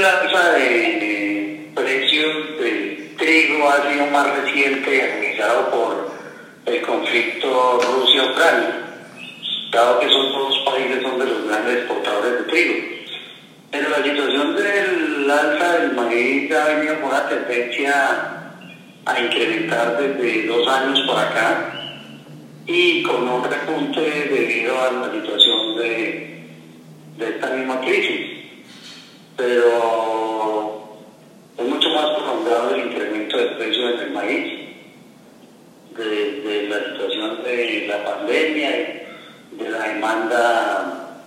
la alza de, precios del trigo ha sido más reciente, agudizado por el conflicto Rusia-Ucrania, dado que son dos países son de los grandes exportadores de trigo. Pero la situación del alza del maíz ha venido con una tendencia a incrementar desde dos años por acá y con un repunte debido a la situación de, de esta misma crisis. Pero pandemia, de la demanda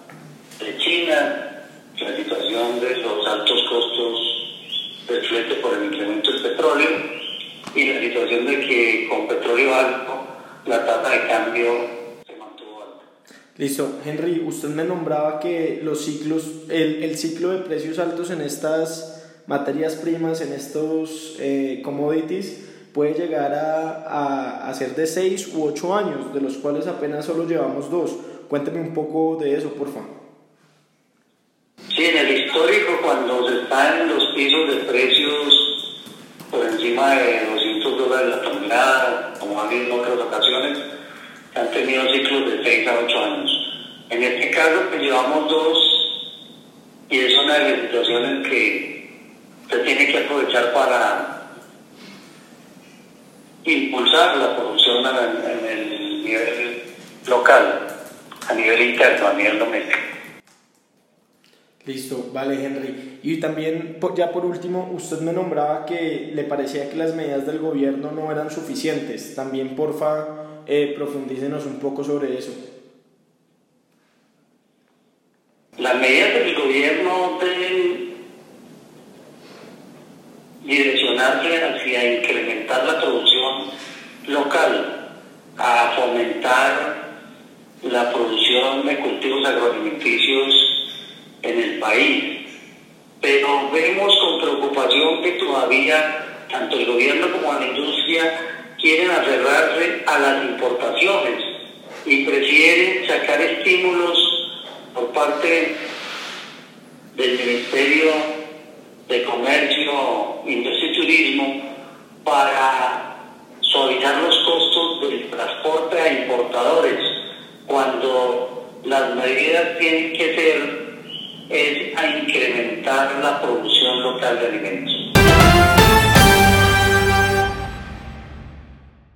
de China, la situación de los altos costos del flete por el incremento del petróleo y la situación de que con petróleo alto la tasa de cambio se mantuvo alta. Listo, Henry, usted me nombraba que los ciclos, el, el ciclo de precios altos en estas materias primas, en estos eh, commodities, puede llegar a, a, ser de 6 u 8 años, de los cuales apenas solo llevamos dos. Cuénteme un poco de eso, por favor. Sí, en el histórico, cuando se está en los pisos de precios por encima de 200 dólares la tonelada, como ha habido en otras ocasiones, han tenido ciclos de 6 a 8 años. En este caso, pues llevamos dos, y es una de las situaciones que se tiene que aprovechar para impulsar la producción en el nivel local, a nivel interno, a nivel doméstico. Listo, vale Henry. Y también, ya por último, usted me nombraba que le parecía que las medidas del gobierno no eran suficientes. También, porfa, eh, profundícenos un poco sobre eso. Las medidas del gobierno deben direccionarse hacia incrementar la producción local, a fomentar la producción de cultivos agroalimenticios en el país. Pero vemos con preocupación que todavía tanto el gobierno como la industria quieren aferrarse a las importaciones y prefieren sacar estímulos por parte del Ministerio de Comercio, Industria y Turismo para suavizar los costos del transporte a importadores, cuando las medidas tienen que ser es a incrementar la producción local de alimentos.